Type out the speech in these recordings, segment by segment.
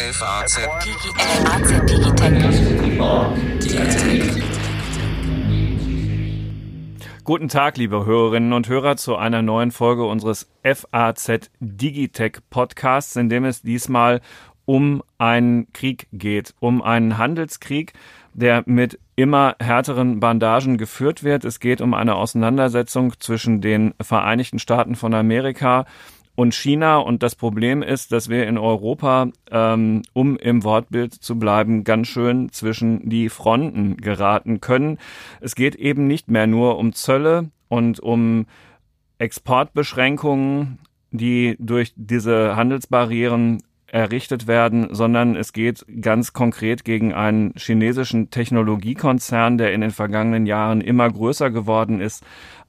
FAZ Guten Tag, liebe Hörerinnen und Hörer, zu einer neuen Folge unseres FAZ Digitech Podcasts, in dem es diesmal um einen Krieg geht, um einen Handelskrieg, der mit immer härteren Bandagen geführt wird. Es geht um eine Auseinandersetzung zwischen den Vereinigten Staaten von Amerika und China. Und das Problem ist, dass wir in Europa, ähm, um im Wortbild zu bleiben, ganz schön zwischen die Fronten geraten können. Es geht eben nicht mehr nur um Zölle und um Exportbeschränkungen, die durch diese Handelsbarrieren errichtet werden, sondern es geht ganz konkret gegen einen chinesischen Technologiekonzern, der in den vergangenen Jahren immer größer geworden ist,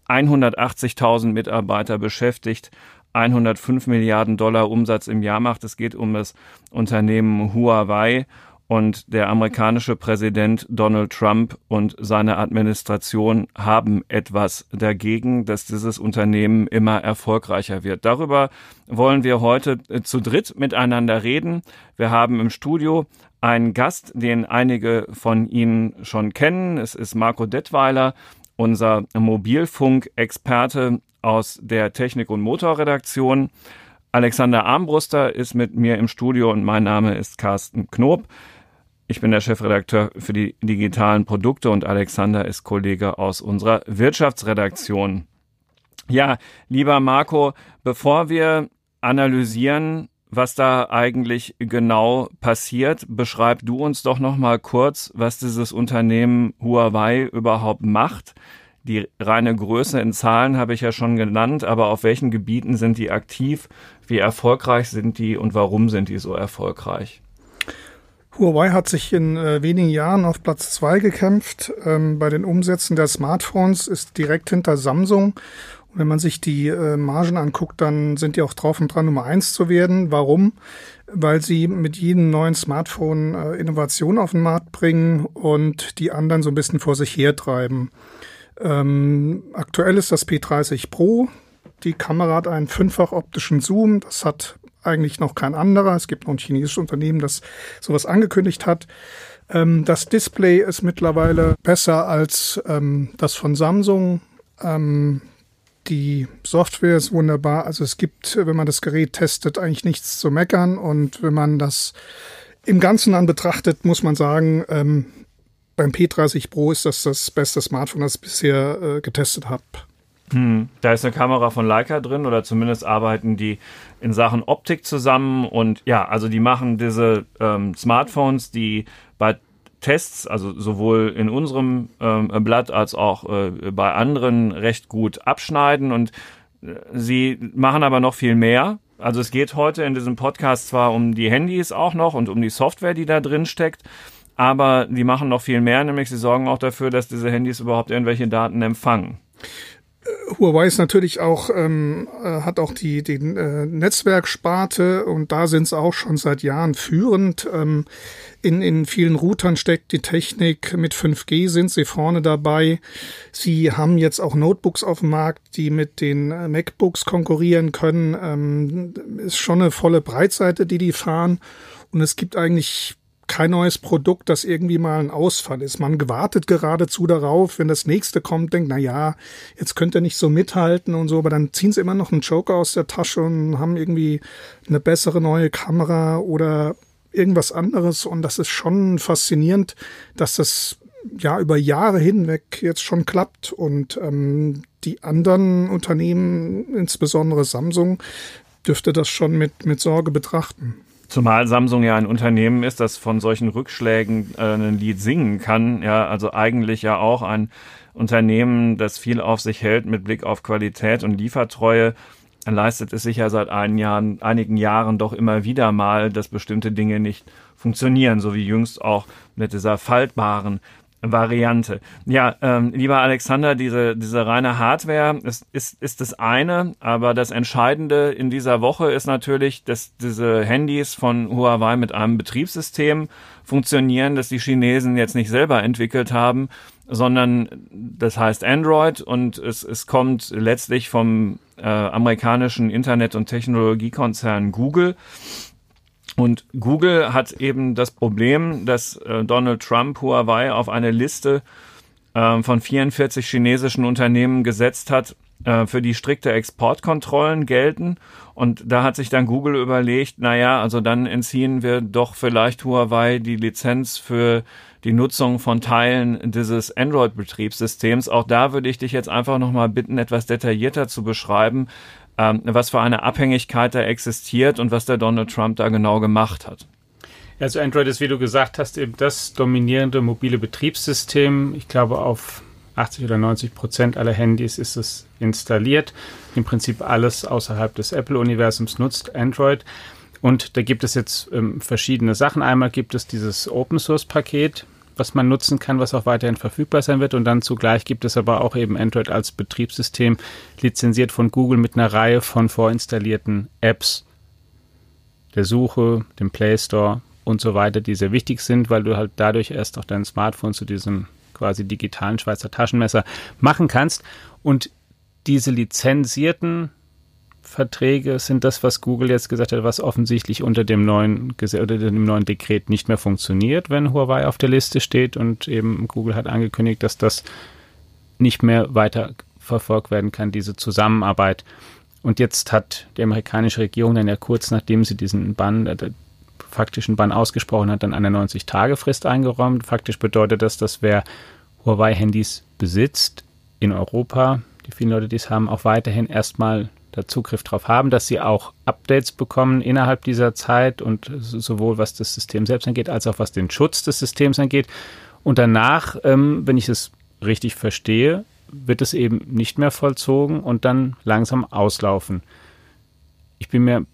180.000 Mitarbeiter beschäftigt 105 Milliarden Dollar Umsatz im Jahr macht. Es geht um das Unternehmen Huawei und der amerikanische Präsident Donald Trump und seine Administration haben etwas dagegen, dass dieses Unternehmen immer erfolgreicher wird. Darüber wollen wir heute äh, zu dritt miteinander reden. Wir haben im Studio einen Gast, den einige von Ihnen schon kennen. Es ist Marco Detweiler, unser Mobilfunkexperte aus der Technik- und Motorredaktion. Alexander Armbruster ist mit mir im Studio und mein Name ist Carsten Knob. Ich bin der Chefredakteur für die digitalen Produkte und Alexander ist Kollege aus unserer Wirtschaftsredaktion. Ja, lieber Marco, bevor wir analysieren, was da eigentlich genau passiert, beschreib du uns doch noch mal kurz, was dieses Unternehmen Huawei überhaupt macht. Die reine Größe in Zahlen habe ich ja schon genannt, aber auf welchen Gebieten sind die aktiv? Wie erfolgreich sind die und warum sind die so erfolgreich? Huawei hat sich in äh, wenigen Jahren auf Platz zwei gekämpft. Ähm, bei den Umsätzen der Smartphones ist direkt hinter Samsung. Und wenn man sich die äh, Margen anguckt, dann sind die auch drauf und dran, Nummer eins zu werden. Warum? Weil sie mit jedem neuen Smartphone äh, Innovation auf den Markt bringen und die anderen so ein bisschen vor sich hertreiben. Ähm, aktuell ist das P30 Pro. Die Kamera hat einen fünffach optischen Zoom. Das hat eigentlich noch kein anderer. Es gibt noch ein chinesisches Unternehmen, das sowas angekündigt hat. Ähm, das Display ist mittlerweile besser als ähm, das von Samsung. Ähm, die Software ist wunderbar. Also es gibt, wenn man das Gerät testet, eigentlich nichts zu meckern. Und wenn man das im Ganzen an betrachtet, muss man sagen, ähm, beim P30 Pro ist das das beste Smartphone, das ich bisher äh, getestet habe. Hm. Da ist eine Kamera von Leica drin oder zumindest arbeiten die in Sachen Optik zusammen und ja, also die machen diese ähm, Smartphones, die bei Tests, also sowohl in unserem ähm, Blatt als auch äh, bei anderen recht gut abschneiden und äh, sie machen aber noch viel mehr. Also es geht heute in diesem Podcast zwar um die Handys auch noch und um die Software, die da drin steckt, aber die machen noch viel mehr, nämlich sie sorgen auch dafür, dass diese Handys überhaupt irgendwelche Daten empfangen. Huawei ist natürlich auch, ähm, äh, hat auch die, die äh, Netzwerksparte und da sind sie auch schon seit Jahren führend. Ähm, in, in vielen Routern steckt die Technik. Mit 5G sind sie vorne dabei. Sie haben jetzt auch Notebooks auf dem Markt, die mit den äh, MacBooks konkurrieren können. Ähm, ist schon eine volle Breitseite, die die fahren. Und es gibt eigentlich kein neues Produkt, das irgendwie mal ein Ausfall ist. Man gewartet geradezu darauf, wenn das nächste kommt, denkt, na ja, jetzt könnt ihr nicht so mithalten und so, aber dann ziehen sie immer noch einen Joker aus der Tasche und haben irgendwie eine bessere neue Kamera oder irgendwas anderes und das ist schon faszinierend, dass das ja über Jahre hinweg jetzt schon klappt und ähm, die anderen Unternehmen, insbesondere Samsung, dürfte das schon mit, mit Sorge betrachten. Zumal Samsung ja ein Unternehmen ist, das von solchen Rückschlägen äh, ein Lied singen kann. Ja, also eigentlich ja auch ein Unternehmen, das viel auf sich hält mit Blick auf Qualität und Liefertreue leistet es sich ja seit Jahren, einigen Jahren doch immer wieder mal, dass bestimmte Dinge nicht funktionieren, so wie jüngst auch mit dieser faltbaren Variante. Ja, ähm, lieber Alexander, diese, diese reine Hardware ist, ist, ist das eine, aber das Entscheidende in dieser Woche ist natürlich, dass diese Handys von Huawei mit einem Betriebssystem funktionieren, das die Chinesen jetzt nicht selber entwickelt haben, sondern das heißt Android und es, es kommt letztlich vom äh, amerikanischen Internet- und Technologiekonzern Google. Und Google hat eben das Problem, dass äh, Donald Trump Huawei auf eine Liste äh, von 44 chinesischen Unternehmen gesetzt hat, äh, für die strikte Exportkontrollen gelten. Und da hat sich dann Google überlegt, na ja, also dann entziehen wir doch vielleicht Huawei die Lizenz für die Nutzung von Teilen dieses Android-Betriebssystems. Auch da würde ich dich jetzt einfach nochmal bitten, etwas detaillierter zu beschreiben, ähm, was für eine Abhängigkeit da existiert und was der Donald Trump da genau gemacht hat. Also Android ist, wie du gesagt hast, eben das dominierende mobile Betriebssystem. Ich glaube, auf 80 oder 90 Prozent aller Handys ist es installiert. Im Prinzip alles außerhalb des Apple-Universums nutzt Android. Und da gibt es jetzt ähm, verschiedene Sachen. Einmal gibt es dieses Open-Source-Paket, was man nutzen kann, was auch weiterhin verfügbar sein wird. Und dann zugleich gibt es aber auch eben Android als Betriebssystem lizenziert von Google mit einer Reihe von vorinstallierten Apps der Suche, dem Play Store und so weiter, die sehr wichtig sind, weil du halt dadurch erst auch dein Smartphone zu diesem quasi digitalen Schweizer Taschenmesser machen kannst. Und diese lizenzierten Verträge sind das, was Google jetzt gesagt hat, was offensichtlich unter dem neuen oder dem neuen Dekret nicht mehr funktioniert, wenn Huawei auf der Liste steht und eben Google hat angekündigt, dass das nicht mehr weiter verfolgt werden kann, diese Zusammenarbeit. Und jetzt hat die amerikanische Regierung dann ja kurz nachdem sie diesen Bann, äh, faktischen Bann ausgesprochen hat, dann eine 90-Tage-Frist eingeräumt. Faktisch bedeutet das, dass wer Huawei-Handys besitzt in Europa, die vielen Leute, die es haben, auch weiterhin erstmal da Zugriff drauf haben, dass sie auch Updates bekommen innerhalb dieser Zeit und sowohl was das System selbst angeht, als auch was den Schutz des Systems angeht. Und danach, ähm, wenn ich es richtig verstehe, wird es eben nicht mehr vollzogen und dann langsam auslaufen. Ich bin mir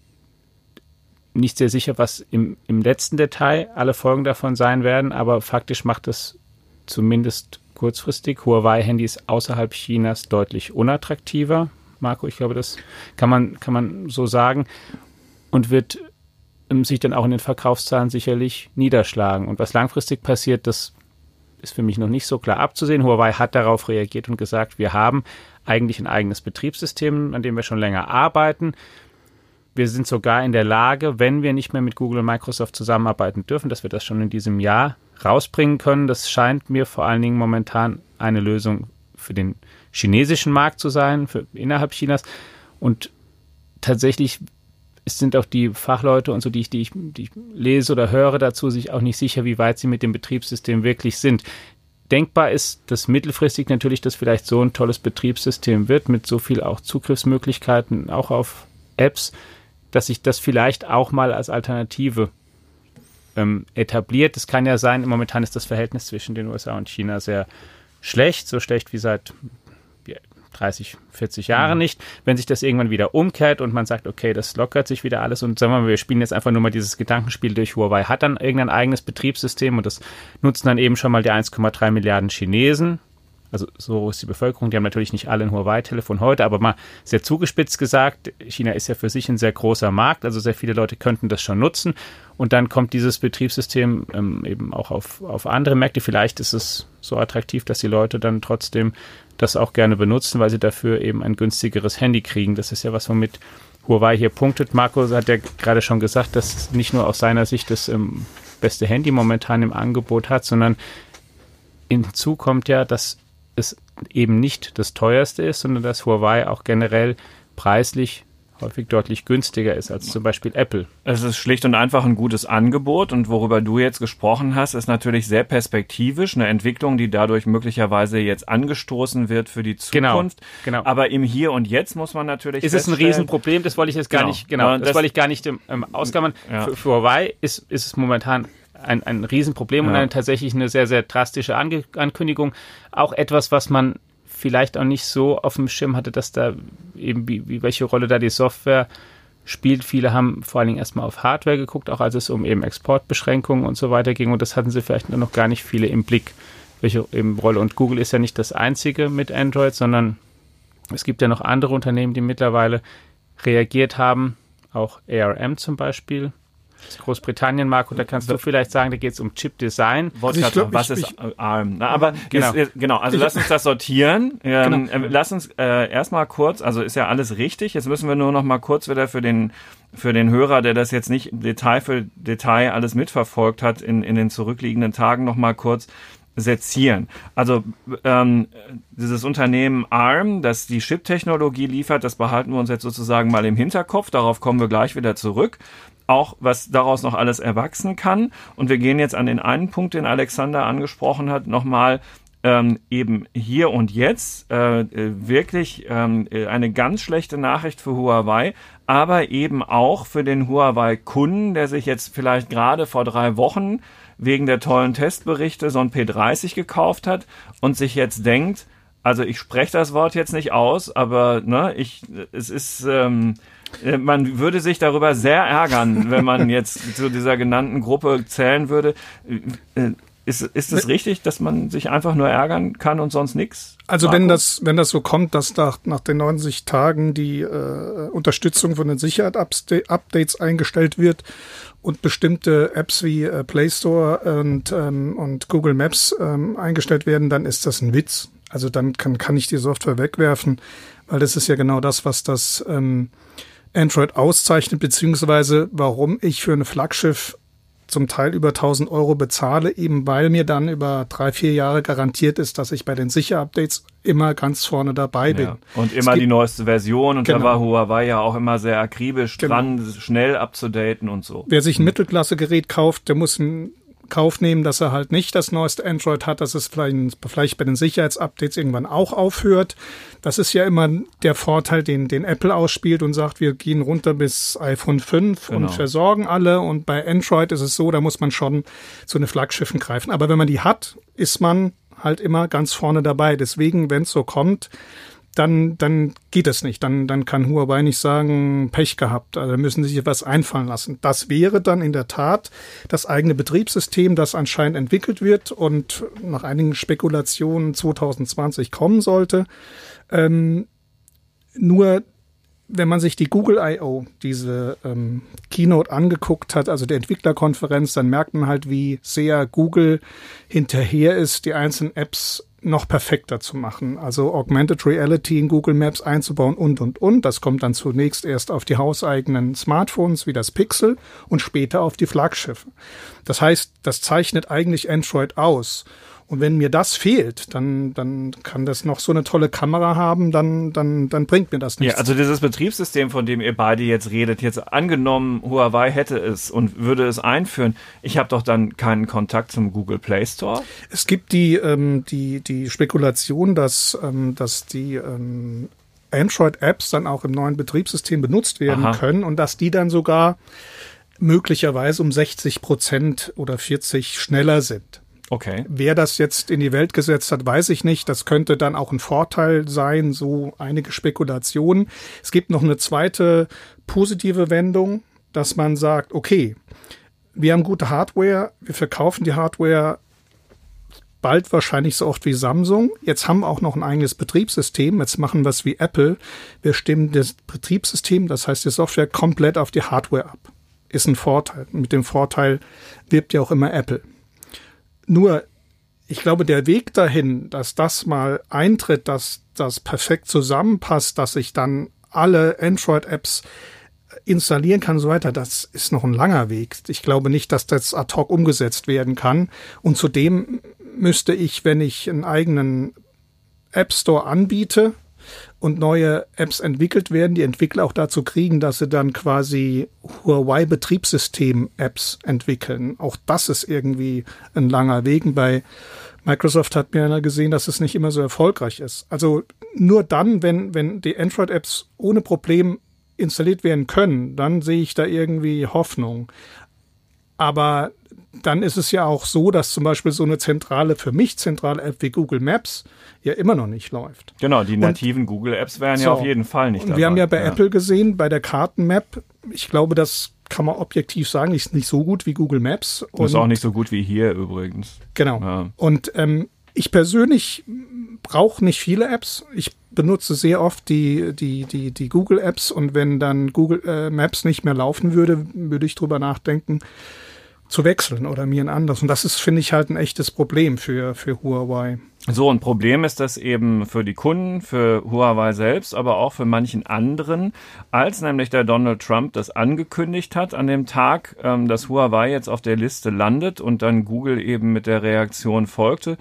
nicht sehr sicher, was im, im letzten Detail alle Folgen davon sein werden, aber faktisch macht es zumindest kurzfristig Huawei-Handys außerhalb Chinas deutlich unattraktiver. Marco. Ich glaube, das kann man, kann man so sagen. Und wird ähm, sich dann auch in den Verkaufszahlen sicherlich niederschlagen. Und was langfristig passiert, das ist für mich noch nicht so klar abzusehen. Huawei hat darauf reagiert und gesagt, wir haben eigentlich ein eigenes Betriebssystem, an dem wir schon länger arbeiten. Wir sind sogar in der Lage, wenn wir nicht mehr mit Google und Microsoft zusammenarbeiten dürfen, dass wir das schon in diesem Jahr rausbringen können. Das scheint mir vor allen Dingen momentan eine Lösung für den chinesischen Markt zu sein, für innerhalb Chinas. Und tatsächlich sind auch die Fachleute und so, die ich, die ich, die ich lese oder höre dazu, sich auch nicht sicher, wie weit sie mit dem Betriebssystem wirklich sind. Denkbar ist, dass mittelfristig natürlich das vielleicht so ein tolles Betriebssystem wird, mit so viel auch Zugriffsmöglichkeiten, auch auf Apps, dass sich das vielleicht auch mal als Alternative ähm, etabliert. Es kann ja sein, momentan ist das Verhältnis zwischen den USA und China sehr schlecht, so schlecht wie seit 30, 40 Jahre mhm. nicht. Wenn sich das irgendwann wieder umkehrt und man sagt, okay, das lockert sich wieder alles und sagen wir mal, wir spielen jetzt einfach nur mal dieses Gedankenspiel durch Huawei, hat dann irgendein eigenes Betriebssystem und das nutzen dann eben schon mal die 1,3 Milliarden Chinesen. Also so ist die Bevölkerung, die haben natürlich nicht alle ein Huawei-Telefon heute, aber mal sehr zugespitzt gesagt, China ist ja für sich ein sehr großer Markt, also sehr viele Leute könnten das schon nutzen und dann kommt dieses Betriebssystem ähm, eben auch auf, auf andere Märkte. Vielleicht ist es so attraktiv, dass die Leute dann trotzdem das auch gerne benutzen, weil sie dafür eben ein günstigeres Handy kriegen. Das ist ja was, womit Huawei hier punktet. Marco hat ja gerade schon gesagt, dass nicht nur aus seiner Sicht das ähm, beste Handy momentan im Angebot hat, sondern hinzu kommt ja, dass es eben nicht das teuerste ist, sondern dass Huawei auch generell preislich häufig deutlich günstiger ist als zum Beispiel Apple. Es ist schlicht und einfach ein gutes Angebot und worüber du jetzt gesprochen hast, ist natürlich sehr perspektivisch, eine Entwicklung, die dadurch möglicherweise jetzt angestoßen wird für die genau, Zukunft. Genau, genau. Aber im Hier und Jetzt muss man natürlich Ist es ein Riesenproblem, das wollte ich jetzt gar genau. nicht, genau, das, das, wollte ich gar nicht ähm, ausgaben. Ja. Für, für Huawei ist, ist es momentan ein, ein Riesenproblem ja. und eine tatsächlich eine sehr, sehr drastische Ange Ankündigung. Auch etwas, was man vielleicht auch nicht so auf dem Schirm hatte, dass da eben wie, wie welche Rolle da die Software spielt. Viele haben vor allen Dingen erstmal auf Hardware geguckt, auch als es um eben Exportbeschränkungen und so weiter ging. Und das hatten sie vielleicht noch gar nicht viele im Blick, welche eben Rolle. Und Google ist ja nicht das einzige mit Android, sondern es gibt ja noch andere Unternehmen, die mittlerweile reagiert haben. Auch ARM zum Beispiel Großbritannien, Marco, da kannst du vielleicht sagen, da geht es um Chip-Design. Also glaub, was ich, ist ich, ARM? Na, aber genau, ist, genau also ich, lass uns das sortieren. Ähm, genau. äh, lass uns äh, erstmal kurz, also ist ja alles richtig. Jetzt müssen wir nur noch mal kurz wieder für den für den Hörer, der das jetzt nicht Detail für Detail alles mitverfolgt hat in, in den zurückliegenden Tagen, noch mal kurz sezieren. Also ähm, dieses Unternehmen ARM, das die Chip-Technologie liefert, das behalten wir uns jetzt sozusagen mal im Hinterkopf. Darauf kommen wir gleich wieder zurück. Auch was daraus noch alles erwachsen kann. Und wir gehen jetzt an den einen Punkt, den Alexander angesprochen hat, nochmal ähm, eben hier und jetzt äh, wirklich ähm, eine ganz schlechte Nachricht für Huawei, aber eben auch für den Huawei-Kunden, der sich jetzt vielleicht gerade vor drei Wochen wegen der tollen Testberichte so ein P30 gekauft hat und sich jetzt denkt, also ich spreche das Wort jetzt nicht aus, aber ne, ich, es ist, ähm, äh, man würde sich darüber sehr ärgern, wenn man jetzt zu dieser genannten Gruppe zählen würde. Äh, ist, ist es richtig, dass man sich einfach nur ärgern kann und sonst nichts? Also wenn das, wenn das so kommt, dass nach, nach den 90 Tagen die äh, Unterstützung von den Sicherheitsupdates eingestellt wird und bestimmte Apps wie äh, Play Store und, ähm, und Google Maps ähm, eingestellt werden, dann ist das ein Witz. Also dann kann, kann ich die Software wegwerfen, weil das ist ja genau das, was das ähm, Android auszeichnet, beziehungsweise warum ich für ein Flaggschiff zum Teil über 1000 Euro bezahle, eben weil mir dann über drei, vier Jahre garantiert ist, dass ich bei den Sicher-Updates immer ganz vorne dabei bin. Ja. Und immer die neueste Version und genau. da war Huawei ja auch immer sehr akribisch genau. dran, schnell abzudaten und so. Wer sich ein Mittelklasse-Gerät kauft, der muss ein Kauf nehmen, dass er halt nicht das neueste Android hat, dass es vielleicht, vielleicht bei den Sicherheitsupdates irgendwann auch aufhört. Das ist ja immer der Vorteil, den, den Apple ausspielt und sagt, wir gehen runter bis iPhone 5 genau. und versorgen alle. Und bei Android ist es so, da muss man schon zu den Flaggschiffen greifen. Aber wenn man die hat, ist man halt immer ganz vorne dabei. Deswegen, wenn es so kommt, dann, dann geht es nicht. Dann, dann kann Huawei nicht sagen, Pech gehabt. Also müssen sie sich was einfallen lassen. Das wäre dann in der Tat das eigene Betriebssystem, das anscheinend entwickelt wird und nach einigen Spekulationen 2020 kommen sollte. Ähm, nur wenn man sich die Google I.O., diese ähm, Keynote angeguckt hat, also die Entwicklerkonferenz, dann merkt man halt, wie sehr Google hinterher ist, die einzelnen Apps noch perfekter zu machen. Also Augmented Reality in Google Maps einzubauen und, und, und. Das kommt dann zunächst erst auf die hauseigenen Smartphones wie das Pixel und später auf die Flaggschiffe. Das heißt, das zeichnet eigentlich Android aus. Und wenn mir das fehlt, dann, dann kann das noch so eine tolle Kamera haben, dann, dann, dann bringt mir das nichts. Ja, also dieses Betriebssystem, von dem ihr beide jetzt redet, jetzt angenommen, Huawei hätte es und würde es einführen, ich habe doch dann keinen Kontakt zum Google Play Store. Es gibt die, ähm, die, die Spekulation, dass, ähm, dass die ähm, Android-Apps dann auch im neuen Betriebssystem benutzt werden Aha. können und dass die dann sogar möglicherweise um 60 Prozent oder 40 schneller sind. Okay. Wer das jetzt in die Welt gesetzt hat, weiß ich nicht. Das könnte dann auch ein Vorteil sein, so einige Spekulationen. Es gibt noch eine zweite positive Wendung, dass man sagt, okay, wir haben gute Hardware, wir verkaufen die Hardware bald wahrscheinlich so oft wie Samsung. Jetzt haben wir auch noch ein eigenes Betriebssystem. Jetzt machen wir es wie Apple. Wir stimmen das Betriebssystem, das heißt die Software, komplett auf die Hardware ab. Ist ein Vorteil. Mit dem Vorteil wirbt ja auch immer Apple. Nur, ich glaube, der Weg dahin, dass das mal eintritt, dass das perfekt zusammenpasst, dass ich dann alle Android-Apps installieren kann und so weiter, das ist noch ein langer Weg. Ich glaube nicht, dass das ad hoc umgesetzt werden kann. Und zudem müsste ich, wenn ich einen eigenen App Store anbiete, und neue Apps entwickelt werden, die Entwickler auch dazu kriegen, dass sie dann quasi Huawei Betriebssystem Apps entwickeln. Auch das ist irgendwie ein langer Weg. bei Microsoft hat mir gesehen, dass es nicht immer so erfolgreich ist. Also nur dann, wenn, wenn die Android-Apps ohne Problem installiert werden können, dann sehe ich da irgendwie Hoffnung. Aber dann ist es ja auch so, dass zum Beispiel so eine zentrale, für mich zentrale App wie Google Maps ja immer noch nicht läuft. Genau, die nativen und, Google Apps wären so, ja auf jeden Fall nicht und dabei. Wir haben ja bei ja. Apple gesehen, bei der Kartenmap, ich glaube, das kann man objektiv sagen, ist nicht so gut wie Google Maps. Und ist auch nicht so gut wie hier übrigens. Genau. Ja. Und ähm, ich persönlich brauche nicht viele Apps. Ich benutze sehr oft die, die, die, die Google Apps und wenn dann Google äh, Maps nicht mehr laufen würde, würde ich drüber nachdenken, zu wechseln oder mir ein anderes. Und das ist, finde ich, halt ein echtes Problem für, für Huawei. So, ein Problem ist das eben für die Kunden, für Huawei selbst, aber auch für manchen anderen, als nämlich der Donald Trump das angekündigt hat an dem Tag, ähm, dass Huawei jetzt auf der Liste landet und dann Google eben mit der Reaktion folgte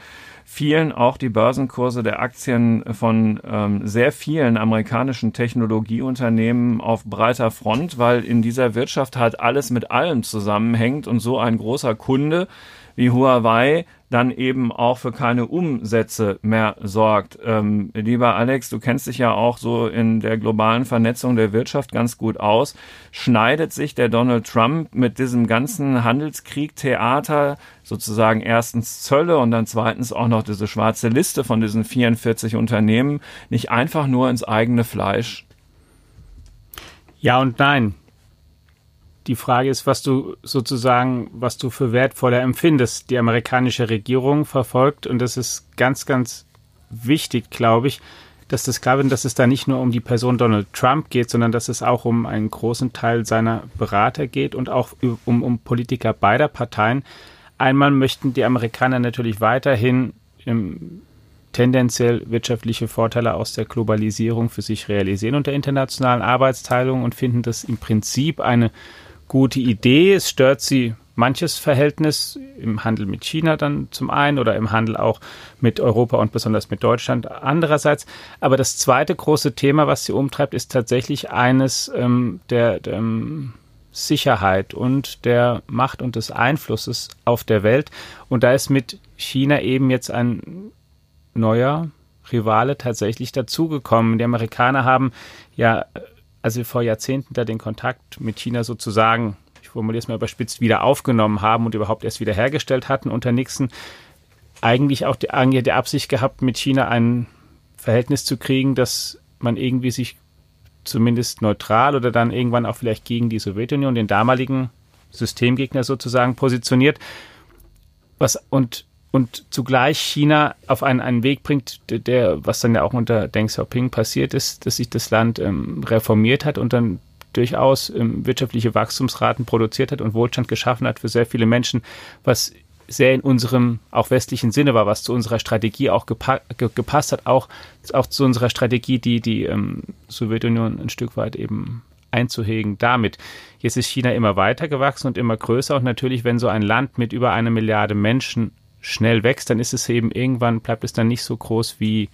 fielen auch die Börsenkurse der Aktien von ähm, sehr vielen amerikanischen Technologieunternehmen auf breiter Front, weil in dieser Wirtschaft halt alles mit allem zusammenhängt und so ein großer Kunde wie Huawei dann eben auch für keine Umsätze mehr sorgt. Ähm, lieber Alex, du kennst dich ja auch so in der globalen Vernetzung der Wirtschaft ganz gut aus. Schneidet sich der Donald Trump mit diesem ganzen Handelskrieg-Theater sozusagen erstens Zölle und dann zweitens auch noch diese schwarze Liste von diesen 44 Unternehmen nicht einfach nur ins eigene Fleisch? Ja und nein. Die Frage ist, was du sozusagen, was du für wertvoller empfindest. Die amerikanische Regierung verfolgt, und das ist ganz, ganz wichtig, glaube ich, dass das klar wird, dass es da nicht nur um die Person Donald Trump geht, sondern dass es auch um einen großen Teil seiner Berater geht und auch um, um Politiker beider Parteien. Einmal möchten die Amerikaner natürlich weiterhin ähm, tendenziell wirtschaftliche Vorteile aus der Globalisierung für sich realisieren und der internationalen Arbeitsteilung und finden das im Prinzip eine gute Idee. Es stört sie manches Verhältnis im Handel mit China dann zum einen oder im Handel auch mit Europa und besonders mit Deutschland andererseits. Aber das zweite große Thema, was sie umtreibt, ist tatsächlich eines ähm, der, der ähm, Sicherheit und der Macht und des Einflusses auf der Welt. Und da ist mit China eben jetzt ein neuer Rivale tatsächlich dazugekommen. Die Amerikaner haben ja als wir vor Jahrzehnten da den Kontakt mit China sozusagen, ich formuliere es mal überspitzt, wieder aufgenommen haben und überhaupt erst wieder hergestellt hatten unter Nixon, eigentlich auch die, die Absicht gehabt, mit China ein Verhältnis zu kriegen, dass man irgendwie sich zumindest neutral oder dann irgendwann auch vielleicht gegen die Sowjetunion, den damaligen Systemgegner sozusagen positioniert. Was, und und zugleich China auf einen, einen Weg bringt, der, was dann ja auch unter Deng Xiaoping passiert ist, dass sich das Land ähm, reformiert hat und dann durchaus ähm, wirtschaftliche Wachstumsraten produziert hat und Wohlstand geschaffen hat für sehr viele Menschen, was sehr in unserem auch westlichen Sinne war, was zu unserer Strategie auch gepa ge gepasst hat, auch, auch zu unserer Strategie, die die ähm, Sowjetunion ein Stück weit eben einzuhegen damit. Jetzt ist China immer weiter gewachsen und immer größer und natürlich, wenn so ein Land mit über eine Milliarde Menschen schnell wächst, dann ist es eben irgendwann, bleibt es dann nicht so groß wie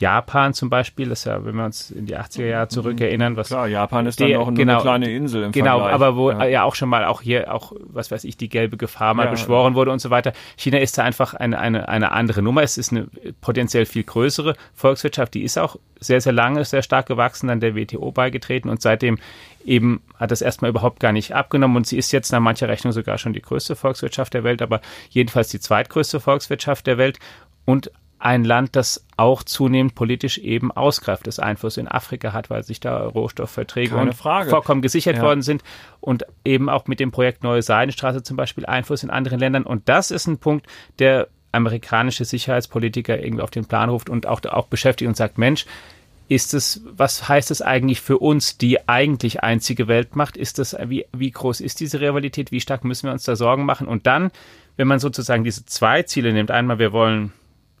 Japan zum Beispiel, das ist ja, wenn wir uns in die 80er Jahre mhm. zurückerinnern, was. Klar, Japan ist dann noch genau, eine kleine Insel im Genau, Vergleich. aber wo ja. ja. auch schon mal auch hier auch, was weiß ich, die gelbe Gefahr mal ja, beschworen ja. wurde und so weiter. China ist da einfach eine, eine, eine andere Nummer. Es ist eine potenziell viel größere Volkswirtschaft, die ist auch sehr, sehr lange, sehr stark gewachsen, dann der WTO beigetreten und seitdem eben hat das erstmal überhaupt gar nicht abgenommen und sie ist jetzt nach mancher Rechnung sogar schon die größte Volkswirtschaft der Welt, aber jedenfalls die zweitgrößte Volkswirtschaft der Welt und ein Land, das auch zunehmend politisch eben ausgreift, das Einfluss in Afrika hat, weil sich da Rohstoffverträge Keine Frage. vollkommen gesichert ja. worden sind und eben auch mit dem Projekt Neue Seidenstraße zum Beispiel Einfluss in anderen Ländern. Und das ist ein Punkt, der amerikanische Sicherheitspolitiker irgendwie auf den Plan ruft und auch, auch beschäftigt und sagt, Mensch, ist es, was heißt es eigentlich für uns, die eigentlich einzige Weltmacht? Ist das, wie, wie groß ist diese Rivalität? Wie stark müssen wir uns da Sorgen machen? Und dann, wenn man sozusagen diese zwei Ziele nimmt, einmal wir wollen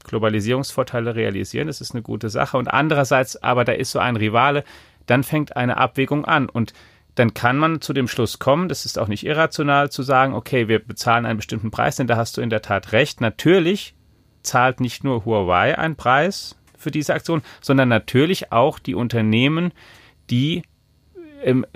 Globalisierungsvorteile realisieren, das ist eine gute Sache. Und andererseits, aber da ist so ein Rivale, dann fängt eine Abwägung an. Und dann kann man zu dem Schluss kommen, das ist auch nicht irrational zu sagen, okay, wir bezahlen einen bestimmten Preis, denn da hast du in der Tat recht. Natürlich zahlt nicht nur Huawei einen Preis, für diese Aktion, sondern natürlich auch die Unternehmen, die ähm,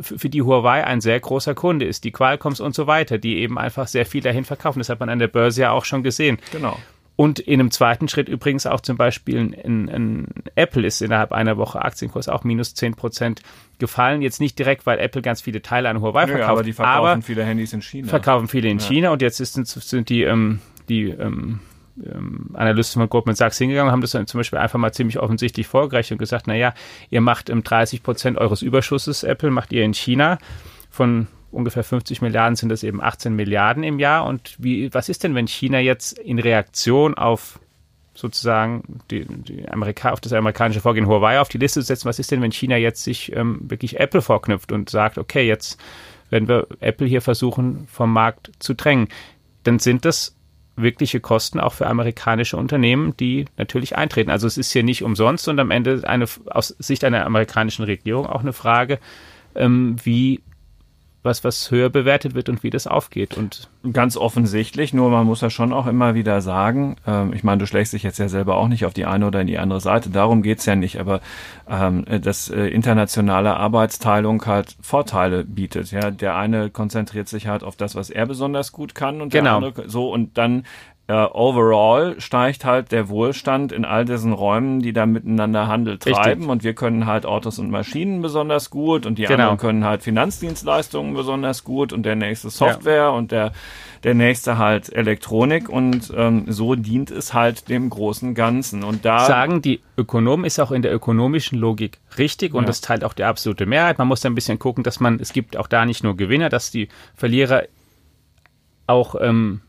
für die Huawei ein sehr großer Kunde ist, die Qualcomms und so weiter, die eben einfach sehr viel dahin verkaufen. Das hat man an der Börse ja auch schon gesehen. Genau. Und in einem zweiten Schritt übrigens auch zum Beispiel ein, ein Apple ist innerhalb einer Woche Aktienkurs auch minus 10 Prozent gefallen. Jetzt nicht direkt, weil Apple ganz viele Teile an Huawei Nö, verkauft. Aber die verkaufen aber viele Handys in China. Verkaufen viele in ja. China und jetzt ist, sind die, ähm, die ähm, ähm, Analysten von Goldman Sachs hingegangen, haben das dann zum Beispiel einfach mal ziemlich offensichtlich vorgerechnet und gesagt, naja, ihr macht 30 Prozent eures Überschusses, Apple, macht ihr in China von ungefähr 50 Milliarden sind das eben 18 Milliarden im Jahr. Und wie, was ist denn, wenn China jetzt in Reaktion auf sozusagen die, die Amerika auf das amerikanische Vorgehen Huawei auf die Liste zu setzen. Was ist denn, wenn China jetzt sich ähm, wirklich Apple vorknüpft und sagt, okay, jetzt werden wir Apple hier versuchen, vom Markt zu drängen? Dann sind das wirkliche Kosten auch für amerikanische Unternehmen, die natürlich eintreten. Also es ist hier nicht umsonst und am Ende eine, aus Sicht einer amerikanischen Regierung auch eine Frage, ähm, wie was, was höher bewertet wird und wie das aufgeht. Und ganz offensichtlich, nur man muss ja schon auch immer wieder sagen, ähm, ich meine, du schlägst dich jetzt ja selber auch nicht auf die eine oder in die andere Seite, darum geht's ja nicht, aber ähm, dass äh, internationale Arbeitsteilung halt Vorteile bietet. Ja, der eine konzentriert sich halt auf das, was er besonders gut kann und genau. der andere so und dann äh, overall steigt halt der Wohlstand in all diesen Räumen, die da miteinander Handel treiben. Richtig. Und wir können halt Autos und Maschinen besonders gut und die genau. anderen können halt Finanzdienstleistungen besonders gut und der nächste Software ja. und der der nächste halt Elektronik und ähm, so dient es halt dem großen Ganzen. Und da sagen die Ökonomen ist auch in der ökonomischen Logik richtig und ja. das teilt auch die absolute Mehrheit. Man muss da ein bisschen gucken, dass man es gibt auch da nicht nur Gewinner, dass die Verlierer auch ähm,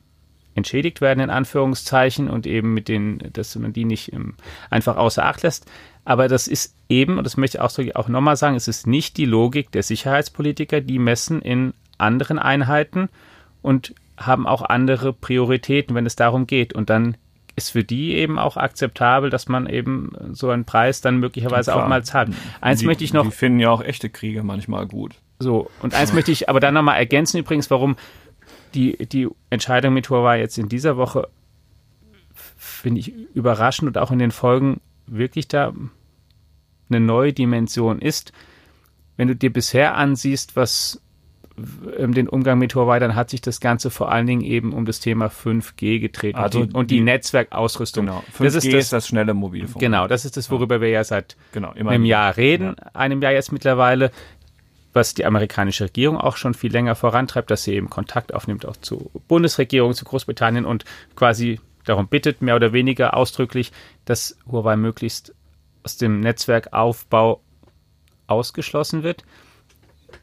entschädigt werden, in Anführungszeichen, und eben mit den, dass man die nicht ähm, einfach außer Acht lässt. Aber das ist eben, und das möchte ich auch, auch nochmal sagen, es ist nicht die Logik der Sicherheitspolitiker, die messen in anderen Einheiten und haben auch andere Prioritäten, wenn es darum geht. Und dann ist für die eben auch akzeptabel, dass man eben so einen Preis dann möglicherweise auch mal zahlt. Eins die, möchte ich noch. Die finden ja auch echte Kriege manchmal gut. So, und eins möchte ich aber dann nochmal ergänzen übrigens, warum die, die Entscheidung mit Huawei jetzt in dieser Woche finde ich überraschend und auch in den Folgen wirklich da eine neue Dimension ist. Wenn du dir bisher ansiehst, was ähm, den Umgang mit Huawei, dann hat sich das Ganze vor allen Dingen eben um das Thema 5G getreten also und, die, und die, Netzwerkausrüstung. Genau. 5G das ist das, ist das, schnelle Mobilfunk. Genau, das ist das, worüber wir ja seit genau, einem Jahr reden, ja. einem Jahr jetzt mittlerweile was die amerikanische Regierung auch schon viel länger vorantreibt, dass sie eben Kontakt aufnimmt auch zur Bundesregierung, zu Großbritannien und quasi darum bittet, mehr oder weniger ausdrücklich, dass Huawei möglichst aus dem Netzwerkaufbau ausgeschlossen wird.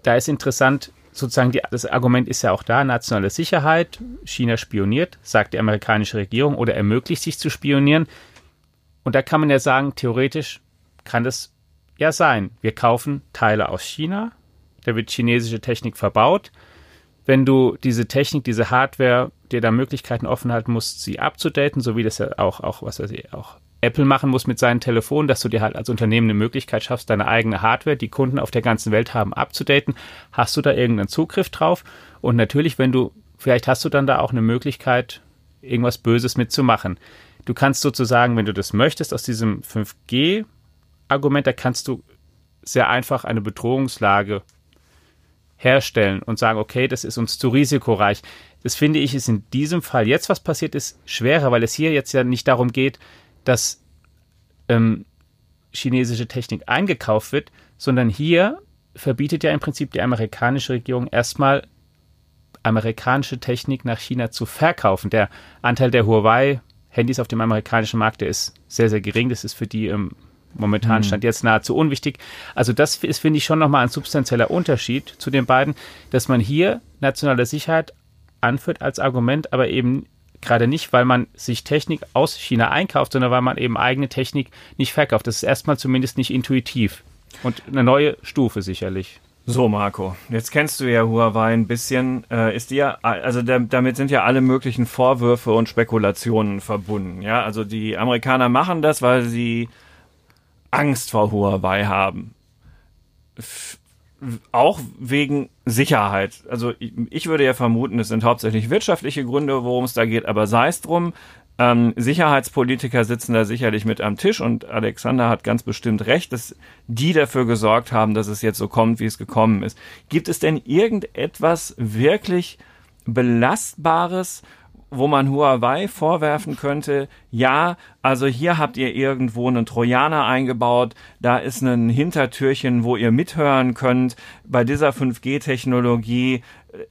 Da ist interessant, sozusagen die, das Argument ist ja auch da, nationale Sicherheit, China spioniert, sagt die amerikanische Regierung oder ermöglicht sich zu spionieren. Und da kann man ja sagen, theoretisch kann das ja sein. Wir kaufen Teile aus China, da wird chinesische Technik verbaut. Wenn du diese Technik, diese Hardware, dir da Möglichkeiten offen halten musst, sie abzudaten, so wie das ja auch, auch, was weiß ich, auch Apple machen muss mit seinen Telefonen, dass du dir halt als Unternehmen eine Möglichkeit schaffst, deine eigene Hardware, die Kunden auf der ganzen Welt haben, abzudaten. Hast du da irgendeinen Zugriff drauf? Und natürlich, wenn du, vielleicht hast du dann da auch eine Möglichkeit, irgendwas Böses mitzumachen. Du kannst sozusagen, wenn du das möchtest, aus diesem 5G-Argument, da kannst du sehr einfach eine Bedrohungslage herstellen und sagen, okay, das ist uns zu risikoreich. Das finde ich ist in diesem Fall jetzt, was passiert ist, schwerer, weil es hier jetzt ja nicht darum geht, dass ähm, chinesische Technik eingekauft wird, sondern hier verbietet ja im Prinzip die amerikanische Regierung erstmal amerikanische Technik nach China zu verkaufen. Der Anteil der Huawei-Handys auf dem amerikanischen Markt, der ist sehr, sehr gering. Das ist für die ähm, momentan hm. stand jetzt nahezu unwichtig. Also das ist, finde ich, schon nochmal ein substanzieller Unterschied zu den beiden, dass man hier nationale Sicherheit anführt als Argument, aber eben gerade nicht, weil man sich Technik aus China einkauft, sondern weil man eben eigene Technik nicht verkauft. Das ist erstmal zumindest nicht intuitiv. Und eine neue Stufe sicherlich. So, Marco, jetzt kennst du ja Huawei ein bisschen. Äh, ist dir, also der, damit sind ja alle möglichen Vorwürfe und Spekulationen verbunden. Ja, also die Amerikaner machen das, weil sie Angst vor Huawei haben. F auch wegen Sicherheit. Also ich würde ja vermuten, es sind hauptsächlich wirtschaftliche Gründe, worum es da geht, aber sei es drum. Ähm, Sicherheitspolitiker sitzen da sicherlich mit am Tisch und Alexander hat ganz bestimmt recht, dass die dafür gesorgt haben, dass es jetzt so kommt, wie es gekommen ist. Gibt es denn irgendetwas wirklich Belastbares, wo man Huawei vorwerfen könnte, ja, also hier habt ihr irgendwo einen Trojaner eingebaut, da ist ein Hintertürchen, wo ihr mithören könnt. Bei dieser 5G-Technologie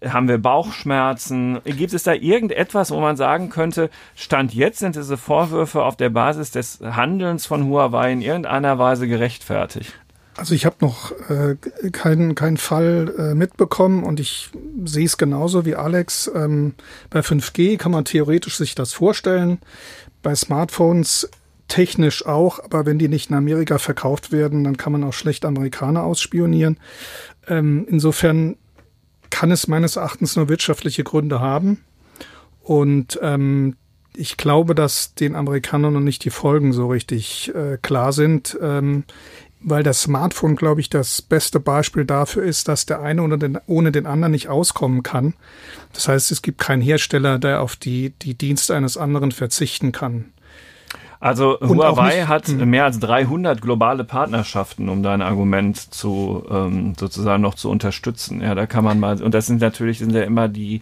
äh, haben wir Bauchschmerzen. Gibt es da irgendetwas, wo man sagen könnte, Stand jetzt sind diese Vorwürfe auf der Basis des Handelns von Huawei in irgendeiner Weise gerechtfertigt? Also ich habe noch äh, keinen, keinen Fall äh, mitbekommen und ich sehe es genauso wie Alex. Ähm, bei 5G kann man theoretisch sich das vorstellen. Bei Smartphones technisch auch, aber wenn die nicht in Amerika verkauft werden, dann kann man auch schlecht Amerikaner ausspionieren. Ähm, insofern kann es meines Erachtens nur wirtschaftliche Gründe haben. Und ähm, ich glaube, dass den Amerikanern noch nicht die Folgen so richtig äh, klar sind. Ähm, weil das Smartphone, glaube ich, das beste Beispiel dafür ist, dass der eine ohne den, ohne den anderen nicht auskommen kann. Das heißt, es gibt keinen Hersteller, der auf die, die Dienste eines anderen verzichten kann. Also Und Huawei nicht, hat hm. mehr als 300 globale Partnerschaften, um dein Argument zu ähm, sozusagen noch zu unterstützen. Ja, da kann man mal und das sind natürlich sind ja immer die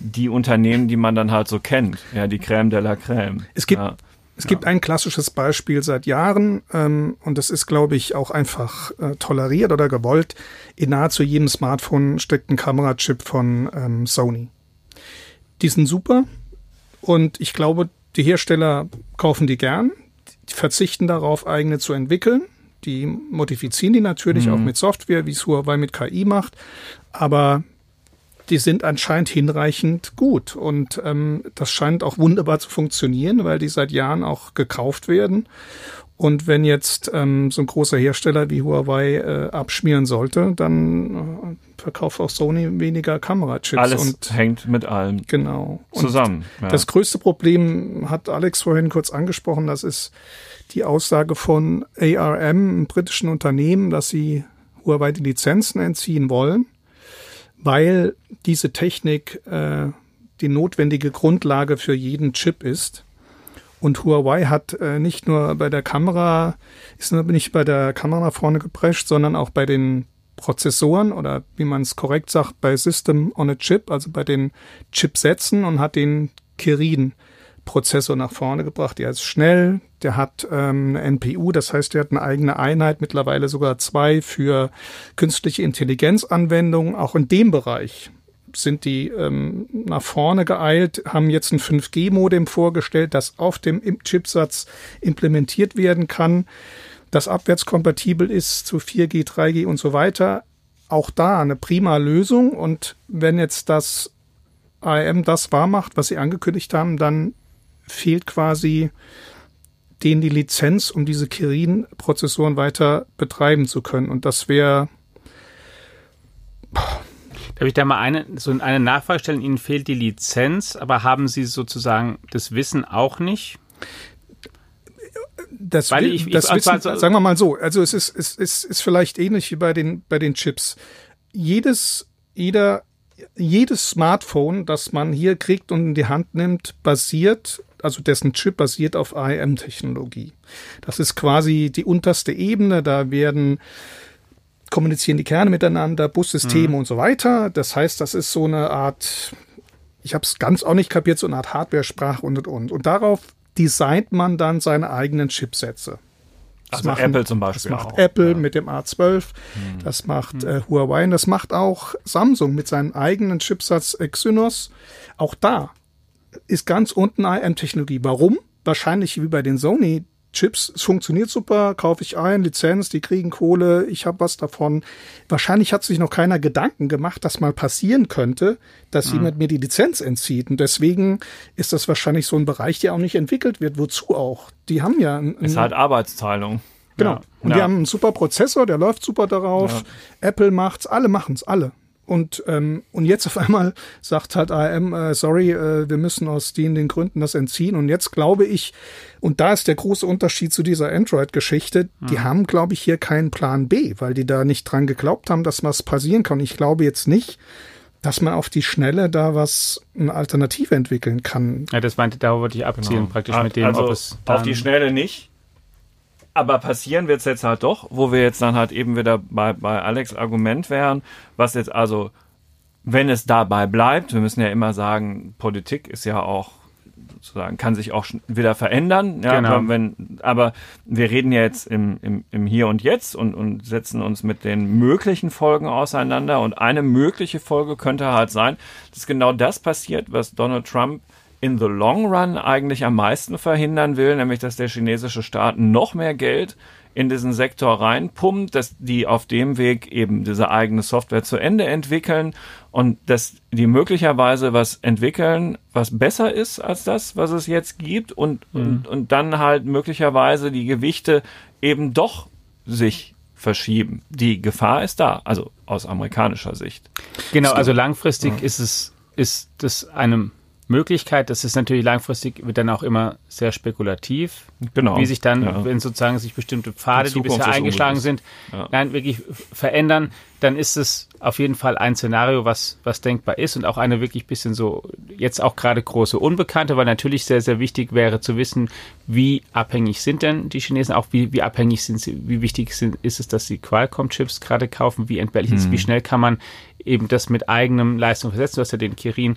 die Unternehmen, die man dann halt so kennt. Ja, die Crème de la Crème. Es gibt ja. Es gibt ein klassisches Beispiel seit Jahren ähm, und das ist, glaube ich, auch einfach äh, toleriert oder gewollt. In nahezu jedem Smartphone steckt ein Kamerachip von ähm, Sony. Die sind super und ich glaube, die Hersteller kaufen die gern, die verzichten darauf, eigene zu entwickeln. Die modifizieren die natürlich mhm. auch mit Software, wie es Huawei mit KI macht. Aber die sind anscheinend hinreichend gut. Und ähm, das scheint auch wunderbar zu funktionieren, weil die seit Jahren auch gekauft werden. Und wenn jetzt ähm, so ein großer Hersteller wie Huawei äh, abschmieren sollte, dann äh, verkauft auch Sony weniger Kamerachips. Alles und, hängt mit allem genau. zusammen. Ja. Das größte Problem hat Alex vorhin kurz angesprochen, das ist die Aussage von ARM, einem britischen Unternehmen, dass sie Huawei die Lizenzen entziehen wollen weil diese Technik äh, die notwendige Grundlage für jeden Chip ist. Und Huawei hat äh, nicht nur bei der Kamera, ist nur nicht bei der Kamera vorne geprescht, sondern auch bei den Prozessoren oder wie man es korrekt sagt, bei System on a Chip, also bei den Chipsätzen und hat den Kirin Prozessor nach vorne gebracht. Der ist schnell, der hat ähm, eine NPU, das heißt, der hat eine eigene Einheit, mittlerweile sogar zwei für künstliche Intelligenzanwendungen. Auch in dem Bereich sind die ähm, nach vorne geeilt, haben jetzt ein 5G-Modem vorgestellt, das auf dem Chipsatz implementiert werden kann, das abwärtskompatibel ist zu 4G, 3G und so weiter. Auch da eine prima Lösung. Und wenn jetzt das ARM das wahr macht, was sie angekündigt haben, dann fehlt quasi denen die Lizenz, um diese Kirin-Prozessoren weiter betreiben zu können. Und das wäre. Darf ich da mal eine, so eine Nachfrage stellen? Ihnen fehlt die Lizenz, aber haben Sie sozusagen das Wissen auch nicht? Das, Weil ich, das ich, Wissen, so sagen wir mal so, also es ist, es ist, ist vielleicht ähnlich wie bei den, bei den Chips. Jedes, jeder, jedes Smartphone, das man hier kriegt und in die Hand nimmt, basiert also dessen Chip basiert auf ARM-Technologie. Das ist quasi die unterste Ebene, da werden kommunizieren die Kerne miteinander, Bussysteme mhm. und so weiter. Das heißt, das ist so eine Art, ich habe es ganz auch nicht kapiert, so eine Art Hardware-Sprache und und und. Und darauf designt man dann seine eigenen Chipsätze. Das also machen, Apple zum Beispiel. Das macht auch. Apple ja. mit dem A12, hm. das macht hm. äh, Huawei und das macht auch Samsung mit seinem eigenen Chipsatz Exynos. Auch da ist ganz unten ARM-Technologie. Warum? Wahrscheinlich wie bei den Sony Chips, es funktioniert super, kaufe ich ein, Lizenz, die kriegen Kohle, ich habe was davon. Wahrscheinlich hat sich noch keiner Gedanken gemacht, dass mal passieren könnte, dass mhm. jemand mir die Lizenz entzieht. Und deswegen ist das wahrscheinlich so ein Bereich, der auch nicht entwickelt wird. Wozu auch? Die haben ja. Ein, ist halt Arbeitsteilung. Genau. Ja. Und ja. die haben einen super Prozessor, der läuft super darauf. Ja. Apple macht's, alle machen's, alle. Und, ähm, und jetzt auf einmal sagt halt AM, äh, sorry, äh, wir müssen aus den, den Gründen das entziehen. Und jetzt glaube ich, und da ist der große Unterschied zu dieser Android-Geschichte, mhm. die haben, glaube ich, hier keinen Plan B, weil die da nicht dran geglaubt haben, dass was passieren kann. Ich glaube jetzt nicht, dass man auf die Schnelle da was, eine Alternative entwickeln kann. Ja, das meinte, da wollte ich abziehen, genau. praktisch mit dem, also ob es. Auf die Schnelle nicht. Aber passieren wird es jetzt halt doch, wo wir jetzt dann halt eben wieder bei, bei Alex Argument wären, was jetzt also, wenn es dabei bleibt, wir müssen ja immer sagen, Politik ist ja auch sozusagen, kann sich auch wieder verändern. Ja, genau. aber, wenn, aber wir reden ja jetzt im, im, im Hier und Jetzt und, und setzen uns mit den möglichen Folgen auseinander. Und eine mögliche Folge könnte halt sein, dass genau das passiert, was Donald Trump in the long run eigentlich am meisten verhindern will, nämlich dass der chinesische Staat noch mehr Geld in diesen Sektor reinpumpt, dass die auf dem Weg eben diese eigene Software zu Ende entwickeln und dass die möglicherweise was entwickeln, was besser ist als das, was es jetzt gibt und, mhm. und, und dann halt möglicherweise die Gewichte eben doch sich verschieben. Die Gefahr ist da, also aus amerikanischer Sicht. Genau, also langfristig ja. ist es, ist das einem Möglichkeit. Das ist natürlich langfristig, wird dann auch immer sehr spekulativ. Genau. Wie sich dann, ja. wenn sozusagen sich bestimmte Pfade, die, bisher eingeschlagen sind, ja. nein, wirklich verändern, dann ist es auf jeden Fall ein Szenario, was, was denkbar ist und auch eine wirklich bisschen so, jetzt auch gerade große Unbekannte, weil natürlich sehr, sehr wichtig wäre zu wissen, wie abhängig sind denn die Chinesen, auch wie, wie abhängig sind sie, wie wichtig sind, ist es, dass sie Qualcomm-Chips gerade kaufen, wie entbehrlich mhm. ist, wie schnell kann man eben das mit eigenem Leistung versetzen. Du hast ja den Kirin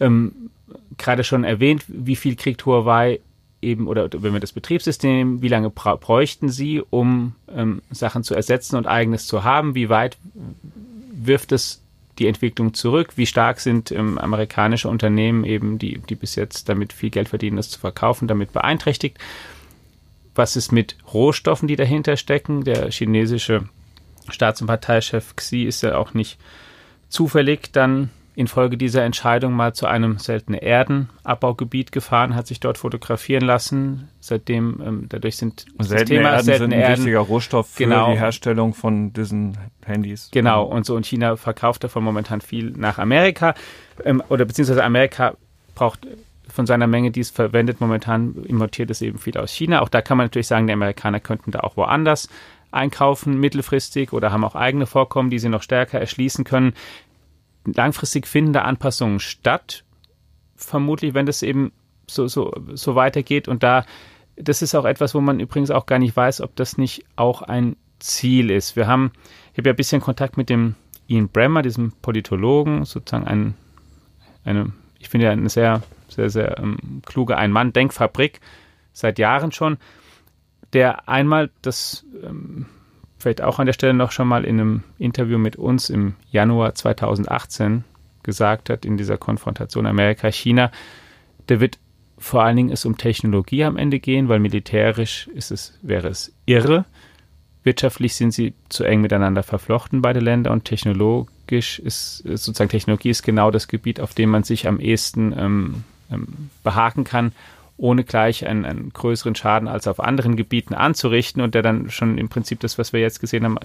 ähm, gerade schon erwähnt, wie viel kriegt Huawei eben, oder wenn wir das Betriebssystem, wie lange bräuchten sie, um ähm, Sachen zu ersetzen und eigenes zu haben? Wie weit wirft es die Entwicklung zurück? Wie stark sind ähm, amerikanische Unternehmen eben, die, die bis jetzt damit viel Geld verdienen, das zu verkaufen, damit beeinträchtigt? Was ist mit Rohstoffen, die dahinter stecken? Der chinesische Staats- und Parteichef Xi ist ja auch nicht zufällig dann infolge dieser Entscheidung mal zu einem seltenen Erdenabbaugebiet gefahren, hat sich dort fotografieren lassen. Seitdem, ähm, dadurch sind seltene Thema Erden seltene sind ein Erden, wichtiger Rohstoff für genau, die Herstellung von diesen Handys. Genau, und so und China verkauft davon momentan viel nach Amerika ähm, oder beziehungsweise Amerika braucht von seiner Menge, die es verwendet, momentan importiert es eben viel aus China. Auch da kann man natürlich sagen, die Amerikaner könnten da auch woanders einkaufen mittelfristig oder haben auch eigene Vorkommen, die sie noch stärker erschließen können langfristig finden da Anpassungen statt, vermutlich, wenn das eben so, so, so weitergeht. Und da, das ist auch etwas, wo man übrigens auch gar nicht weiß, ob das nicht auch ein Ziel ist. Wir haben, ich habe ja ein bisschen Kontakt mit dem Ian Bremmer, diesem Politologen, sozusagen ein, eine, ich finde ja eine sehr, sehr, sehr ähm, kluge Ein-Mann-Denkfabrik seit Jahren schon, der einmal das ähm, vielleicht auch an der Stelle noch schon mal in einem Interview mit uns im Januar 2018 gesagt hat, in dieser Konfrontation Amerika-China, da wird vor allen Dingen es um Technologie am Ende gehen, weil militärisch ist es, wäre es irre. Wirtschaftlich sind sie zu eng miteinander verflochten, beide Länder, und technologisch ist sozusagen Technologie ist genau das Gebiet, auf dem man sich am ehesten ähm, ähm, behaken kann ohne gleich einen, einen, größeren Schaden als auf anderen Gebieten anzurichten und der dann schon im Prinzip das, was wir jetzt gesehen haben,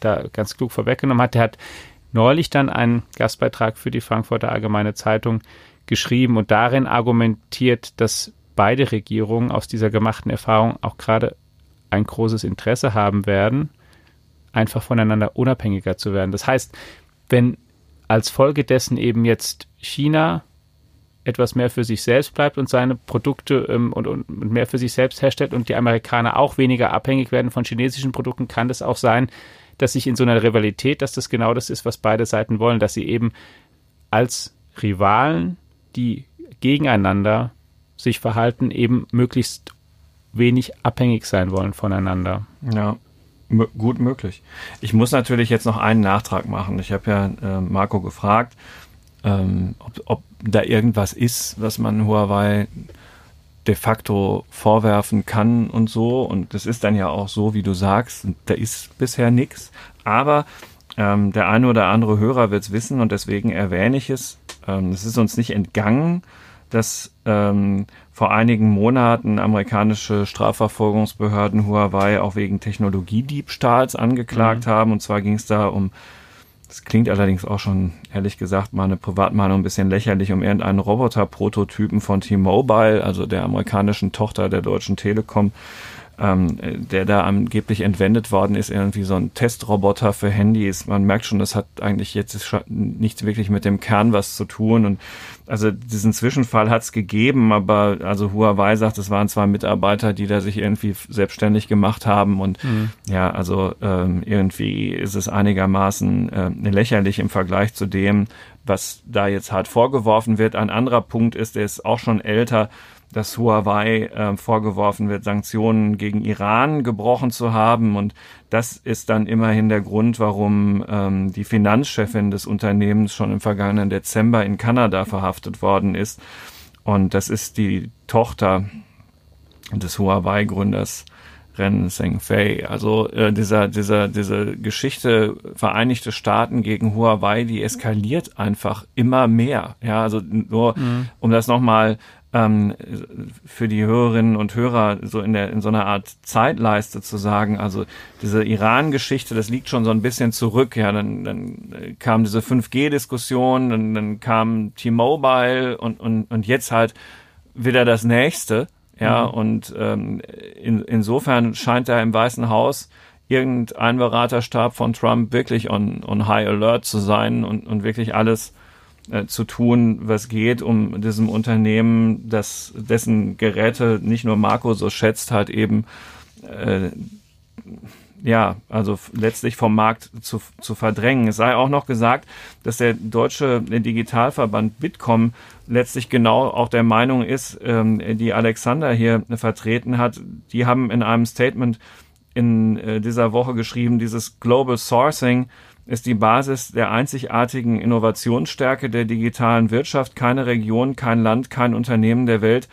da ganz klug vorweggenommen hat. Der hat neulich dann einen Gastbeitrag für die Frankfurter Allgemeine Zeitung geschrieben und darin argumentiert, dass beide Regierungen aus dieser gemachten Erfahrung auch gerade ein großes Interesse haben werden, einfach voneinander unabhängiger zu werden. Das heißt, wenn als Folge dessen eben jetzt China etwas mehr für sich selbst bleibt und seine Produkte ähm, und, und, mehr für sich selbst herstellt und die Amerikaner auch weniger abhängig werden von chinesischen Produkten, kann das auch sein, dass sich in so einer Rivalität, dass das genau das ist, was beide Seiten wollen, dass sie eben als Rivalen, die gegeneinander sich verhalten, eben möglichst wenig abhängig sein wollen voneinander. Ja, gut möglich. Ich muss natürlich jetzt noch einen Nachtrag machen. Ich habe ja äh, Marco gefragt, ähm, ob, ob da irgendwas ist, was man Huawei de facto vorwerfen kann und so. Und das ist dann ja auch so, wie du sagst, da ist bisher nichts. Aber ähm, der eine oder andere Hörer wird es wissen und deswegen erwähne ich es. Ähm, es ist uns nicht entgangen, dass ähm, vor einigen Monaten amerikanische Strafverfolgungsbehörden Huawei auch wegen Technologiediebstahls angeklagt mhm. haben. Und zwar ging es da um das klingt allerdings auch schon, ehrlich gesagt, meine Privatmeinung ein bisschen lächerlich, um irgendeinen Roboter-Prototypen von T-Mobile, also der amerikanischen Tochter der Deutschen Telekom, ähm, der da angeblich entwendet worden ist, irgendwie so ein Testroboter für Handys. Man merkt schon, das hat eigentlich jetzt nichts wirklich mit dem Kern was zu tun. Und also diesen Zwischenfall hat es gegeben, aber also Huawei sagt, es waren zwei Mitarbeiter, die da sich irgendwie selbstständig gemacht haben. Und mhm. ja, also ähm, irgendwie ist es einigermaßen äh, lächerlich im Vergleich zu dem, was da jetzt hart vorgeworfen wird. Ein anderer Punkt ist, der ist auch schon älter, dass Huawei äh, vorgeworfen wird, Sanktionen gegen Iran gebrochen zu haben. Und das ist dann immerhin der Grund, warum ähm, die Finanzchefin des Unternehmens schon im vergangenen Dezember in Kanada verhaftet worden ist. Und das ist die Tochter des Huawei-Gründers Ren Fei. Also äh, dieser, dieser, diese Geschichte Vereinigte Staaten gegen Huawei, die eskaliert einfach immer mehr. Ja, also nur mhm. um das nochmal ähm, für die Hörerinnen und Hörer so in der in so einer Art Zeitleiste zu sagen, also diese Iran-Geschichte, das liegt schon so ein bisschen zurück. Ja, dann, dann kam diese 5G-Diskussion, dann, dann kam T-Mobile und, und, und jetzt halt wieder das nächste. Ja, mhm. und ähm, in, insofern scheint da im Weißen Haus irgendein Beraterstab von Trump wirklich on, on High Alert zu sein und, und wirklich alles äh, zu tun, was geht, um diesem Unternehmen, das dessen Geräte nicht nur Marco so schätzt, hat eben äh, ja, also letztlich vom Markt zu, zu verdrängen. Es sei auch noch gesagt, dass der deutsche Digitalverband Bitkom letztlich genau auch der Meinung ist, ähm, die Alexander hier vertreten hat. Die haben in einem Statement in äh, dieser Woche geschrieben, dieses Global Sourcing ist die Basis der einzigartigen Innovationsstärke der digitalen Wirtschaft. Keine Region, kein Land, kein Unternehmen der Welt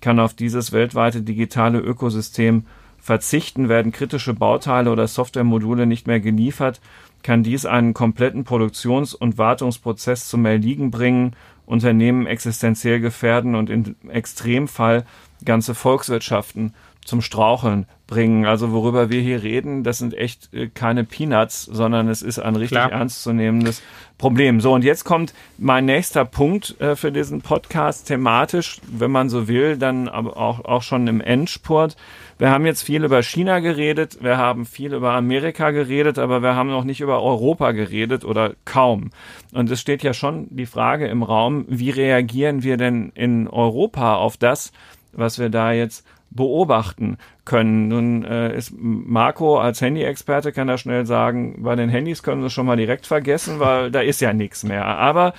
kann auf dieses weltweite digitale Ökosystem verzichten. Werden kritische Bauteile oder Softwaremodule nicht mehr geliefert, kann dies einen kompletten Produktions- und Wartungsprozess zum Erliegen bringen, Unternehmen existenziell gefährden und im Extremfall ganze Volkswirtschaften zum Straucheln bringen. Also worüber wir hier reden, das sind echt äh, keine Peanuts, sondern es ist ein richtig Klar. ernstzunehmendes Problem. So, und jetzt kommt mein nächster Punkt äh, für diesen Podcast thematisch, wenn man so will, dann aber auch, auch schon im Endspurt. Wir haben jetzt viel über China geredet, wir haben viel über Amerika geredet, aber wir haben noch nicht über Europa geredet oder kaum. Und es steht ja schon die Frage im Raum, wie reagieren wir denn in Europa auf das, was wir da jetzt beobachten können. Nun äh, ist Marco als Handy-Experte kann er schnell sagen, bei den Handys können wir schon mal direkt vergessen, weil da ist ja nichts mehr. Aber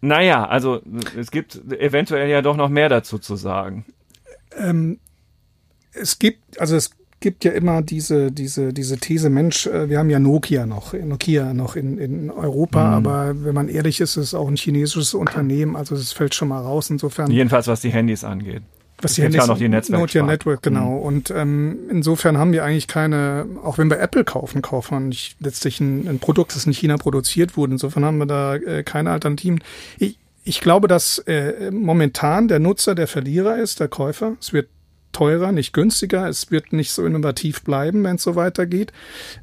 naja, also es gibt eventuell ja doch noch mehr dazu zu sagen. Ähm, es gibt, also es gibt ja immer diese, diese, diese These, Mensch, äh, wir haben ja Nokia noch, Nokia noch in, in Europa, mhm. aber wenn man ehrlich ist, ist es auch ein chinesisches Unternehmen, also es fällt schon mal raus. Insofern. Jedenfalls, was die Handys angeht was die Handys, ja noch die Netzwerk Nokia Network, genau. Mhm. Und ähm, insofern haben wir eigentlich keine, auch wenn wir Apple kaufen, kaufen wir nicht letztlich ein, ein Produkt, das in China produziert wurde. Insofern haben wir da äh, keine Alternativen. Ich, ich glaube, dass äh, momentan der Nutzer der Verlierer ist, der Käufer. Es wird teurer, nicht günstiger. Es wird nicht so innovativ bleiben, wenn es so weitergeht.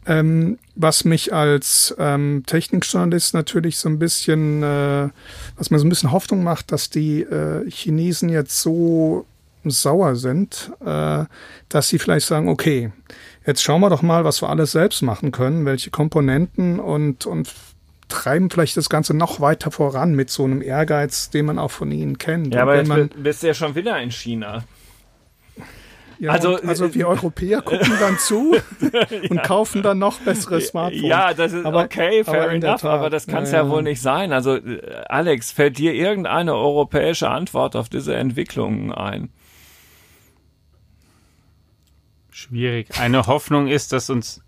Ähm, was mich als ähm, Technikjournalist natürlich so ein bisschen, äh, was mir so ein bisschen Hoffnung macht, dass die äh, Chinesen jetzt so sauer sind, äh, dass sie vielleicht sagen, okay, jetzt schauen wir doch mal, was wir alles selbst machen können, welche Komponenten und, und treiben vielleicht das Ganze noch weiter voran mit so einem Ehrgeiz, den man auch von ihnen kennt. Ja, aber jetzt bist du ja schon wieder in China. Ja, also, also wir Europäer gucken dann zu und ja. kaufen dann noch bessere Smartphones. Ja, das ist aber, okay, fair aber enough, aber das kann es ja, ja, wohl nicht sein. Also Alex, fällt dir irgendeine europäische Antwort auf diese Entwicklungen ein? Schwierig. Eine Hoffnung ist, dass uns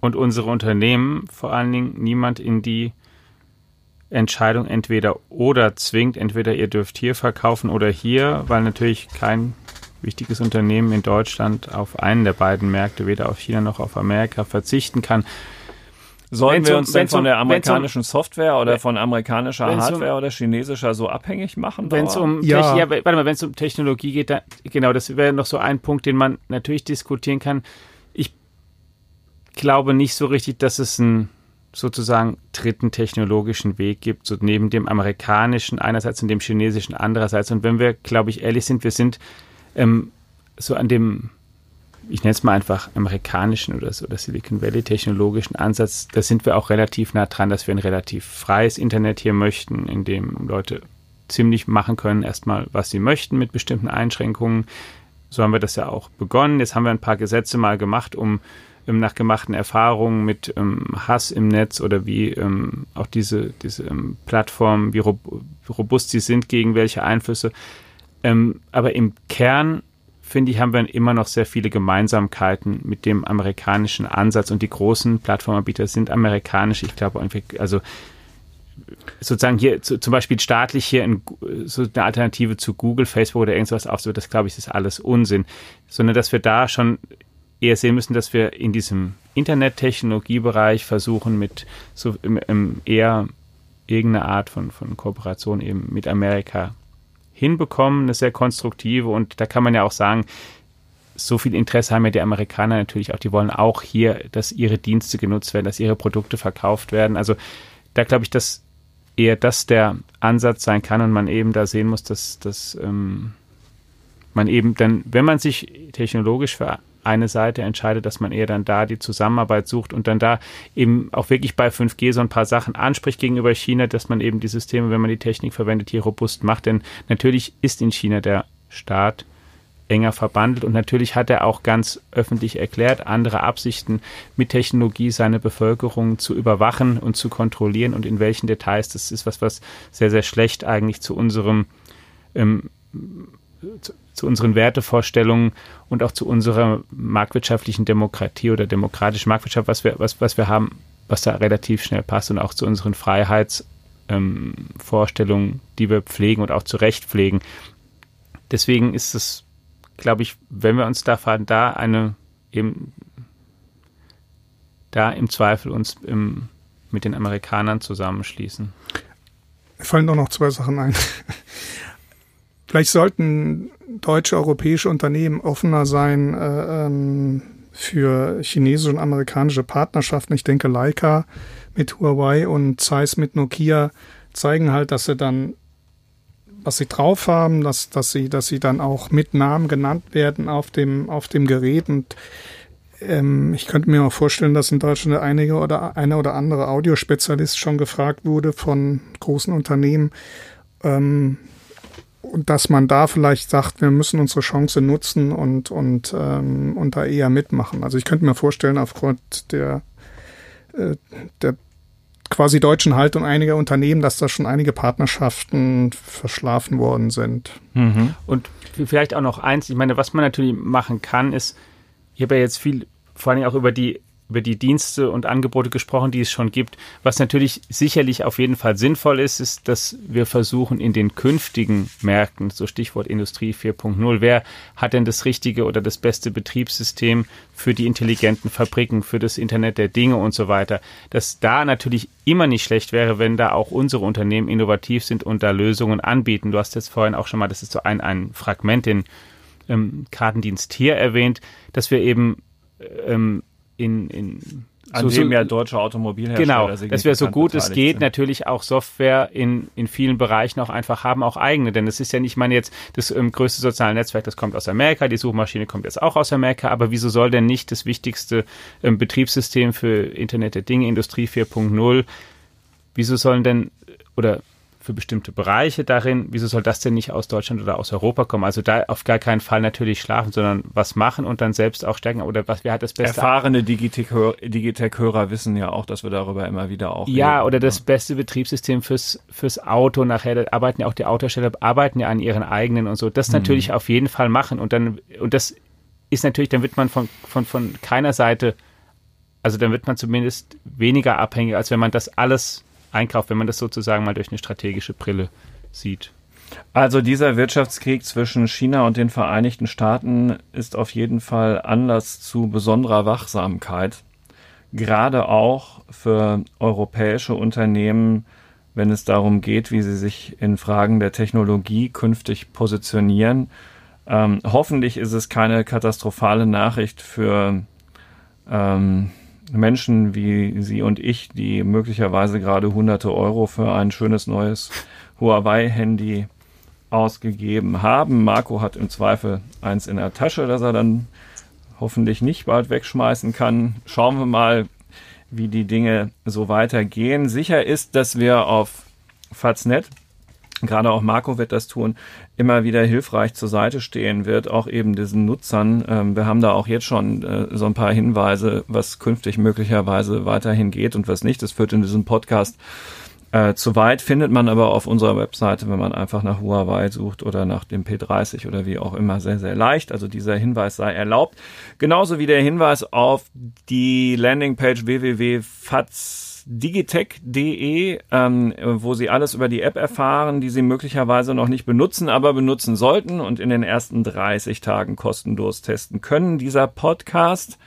und unsere Unternehmen vor allen Dingen niemand in die Entscheidung entweder oder zwingt, entweder ihr dürft hier verkaufen oder hier, weil natürlich kein wichtiges Unternehmen in Deutschland auf einen der beiden Märkte, weder auf China noch auf Amerika, verzichten kann. Sollen wenn's wir uns um, denn von der amerikanischen um, Software oder von amerikanischer Hardware um, oder chinesischer so abhängig machen? Wenn es um, ja. ja. warte mal, wenn es um Technologie geht, dann, genau, das wäre noch so ein Punkt, den man natürlich diskutieren kann. Ich glaube nicht so richtig, dass es einen sozusagen dritten technologischen Weg gibt, so neben dem amerikanischen einerseits und dem chinesischen andererseits. Und wenn wir, glaube ich, ehrlich sind, wir sind ähm, so an dem ich nenne es mal einfach amerikanischen oder, oder Silicon Valley technologischen Ansatz, da sind wir auch relativ nah dran, dass wir ein relativ freies Internet hier möchten, in dem Leute ziemlich machen können, erstmal, was sie möchten mit bestimmten Einschränkungen. So haben wir das ja auch begonnen. Jetzt haben wir ein paar Gesetze mal gemacht, um ähm, nach gemachten Erfahrungen mit ähm, Hass im Netz oder wie ähm, auch diese, diese ähm, Plattformen, wie robust sie sind, gegen welche Einflüsse. Ähm, aber im Kern finde ich, haben wir immer noch sehr viele Gemeinsamkeiten mit dem amerikanischen Ansatz und die großen Plattformanbieter sind amerikanisch. Ich glaube, also sozusagen hier zum Beispiel staatlich hier in, so eine Alternative zu Google, Facebook oder irgendwas aufzubauen, das glaube ich ist alles Unsinn, sondern dass wir da schon eher sehen müssen, dass wir in diesem Internettechnologiebereich versuchen, mit so im, im eher irgendeine Art von, von Kooperation eben mit Amerika hinbekommen, eine sehr konstruktive. Und da kann man ja auch sagen, so viel Interesse haben ja die Amerikaner natürlich auch. Die wollen auch hier, dass ihre Dienste genutzt werden, dass ihre Produkte verkauft werden. Also da glaube ich, dass eher das der Ansatz sein kann und man eben da sehen muss, dass, dass ähm, man eben dann, wenn man sich technologisch für eine Seite entscheidet, dass man eher dann da die Zusammenarbeit sucht und dann da eben auch wirklich bei 5G so ein paar Sachen anspricht gegenüber China, dass man eben die Systeme, wenn man die Technik verwendet, hier robust macht. Denn natürlich ist in China der Staat enger verbandelt und natürlich hat er auch ganz öffentlich erklärt, andere Absichten mit Technologie seine Bevölkerung zu überwachen und zu kontrollieren und in welchen Details. Das ist was, was sehr, sehr schlecht eigentlich zu unserem ähm, zu unseren Wertevorstellungen und auch zu unserer marktwirtschaftlichen Demokratie oder demokratischen Marktwirtschaft, was wir, was, was wir haben, was da relativ schnell passt und auch zu unseren Freiheitsvorstellungen, ähm, die wir pflegen und auch zu Recht pflegen. Deswegen ist es, glaube ich, wenn wir uns da fahren, da eine eben da im Zweifel uns im, mit den Amerikanern zusammenschließen. Fallen doch noch zwei Sachen ein. Vielleicht sollten deutsche, europäische Unternehmen offener sein äh, ähm, für chinesische und amerikanische Partnerschaften. Ich denke, Leica mit Huawei und Zeiss mit Nokia zeigen halt, dass sie dann was sie drauf haben, dass, dass sie, dass sie dann auch mit Namen genannt werden auf dem, auf dem Gerät. Und ähm, ich könnte mir auch vorstellen, dass in Deutschland einige oder eine oder andere Audiospezialist schon gefragt wurde von großen Unternehmen, ähm, dass man da vielleicht sagt, wir müssen unsere Chance nutzen und, und, ähm, und da eher mitmachen. Also ich könnte mir vorstellen, aufgrund der, äh, der quasi deutschen Haltung einiger Unternehmen, dass da schon einige Partnerschaften verschlafen worden sind. Mhm. Und vielleicht auch noch eins, ich meine, was man natürlich machen kann, ist, ich habe ja jetzt viel, vor allem auch über die über die Dienste und Angebote gesprochen, die es schon gibt. Was natürlich sicherlich auf jeden Fall sinnvoll ist, ist, dass wir versuchen, in den künftigen Märkten, so Stichwort Industrie 4.0, wer hat denn das richtige oder das beste Betriebssystem für die intelligenten Fabriken, für das Internet der Dinge und so weiter, dass da natürlich immer nicht schlecht wäre, wenn da auch unsere Unternehmen innovativ sind und da Lösungen anbieten. Du hast jetzt vorhin auch schon mal, das ist so ein, ein Fragment, den ähm, Kartendienst hier erwähnt, dass wir eben ähm, in, in an so, dem ja deutsche Automobilhersteller Genau, dass wir so gut es geht sind. natürlich auch Software in, in vielen Bereichen auch einfach haben, auch eigene. Denn es ist ja nicht, ich meine jetzt, das ähm, größte soziale Netzwerk, das kommt aus Amerika, die Suchmaschine kommt jetzt auch aus Amerika, aber wieso soll denn nicht das wichtigste ähm, Betriebssystem für Internet der Dinge, Industrie 4.0, wieso sollen denn, oder für bestimmte Bereiche darin. Wieso soll das denn nicht aus Deutschland oder aus Europa kommen? Also da auf gar keinen Fall natürlich schlafen, sondern was machen und dann selbst auch stärken. Oder was, wer hat das Beste? Erfahrene Digitech-Hörer wissen ja auch, dass wir darüber immer wieder auch Ja, reden. oder das beste Betriebssystem fürs, fürs Auto nachher. Da arbeiten ja auch die Autohersteller, arbeiten ja an ihren eigenen und so. Das mhm. natürlich auf jeden Fall machen. Und dann, und das ist natürlich, dann wird man von, von, von keiner Seite, also dann wird man zumindest weniger abhängig, als wenn man das alles einkauft, wenn man das sozusagen mal durch eine strategische Brille sieht. Also dieser Wirtschaftskrieg zwischen China und den Vereinigten Staaten ist auf jeden Fall Anlass zu besonderer Wachsamkeit, gerade auch für europäische Unternehmen, wenn es darum geht, wie sie sich in Fragen der Technologie künftig positionieren. Ähm, hoffentlich ist es keine katastrophale Nachricht für ähm, Menschen wie Sie und ich, die möglicherweise gerade hunderte Euro für ein schönes neues Huawei-Handy ausgegeben haben. Marco hat im Zweifel eins in der Tasche, das er dann hoffentlich nicht bald wegschmeißen kann. Schauen wir mal, wie die Dinge so weitergehen. Sicher ist, dass wir auf Faznet gerade auch Marco wird das tun, immer wieder hilfreich zur Seite stehen wird, auch eben diesen Nutzern. Ähm, wir haben da auch jetzt schon äh, so ein paar Hinweise, was künftig möglicherweise weiterhin geht und was nicht. Das führt in diesem Podcast äh, zu weit, findet man aber auf unserer Webseite, wenn man einfach nach Huawei sucht oder nach dem P30 oder wie auch immer, sehr, sehr leicht. Also dieser Hinweis sei erlaubt. Genauso wie der Hinweis auf die Landingpage www.faz digitech.de, ähm, wo Sie alles über die App erfahren, die Sie möglicherweise noch nicht benutzen, aber benutzen sollten und in den ersten 30 Tagen kostenlos testen können. Dieser Podcast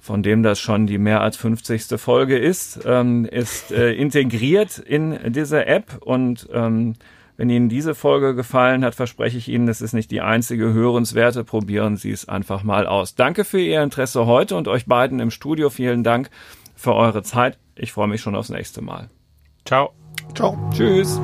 von dem das schon die mehr als 50. Folge ist, ähm, ist äh, integriert in diese App und ähm, wenn Ihnen diese Folge gefallen hat, verspreche ich Ihnen, es ist nicht die einzige hörenswerte. Probieren Sie es einfach mal aus. Danke für Ihr Interesse heute und euch beiden im Studio. Vielen Dank für eure Zeit. Ich freue mich schon aufs nächste Mal. Ciao. Ciao. Tschüss.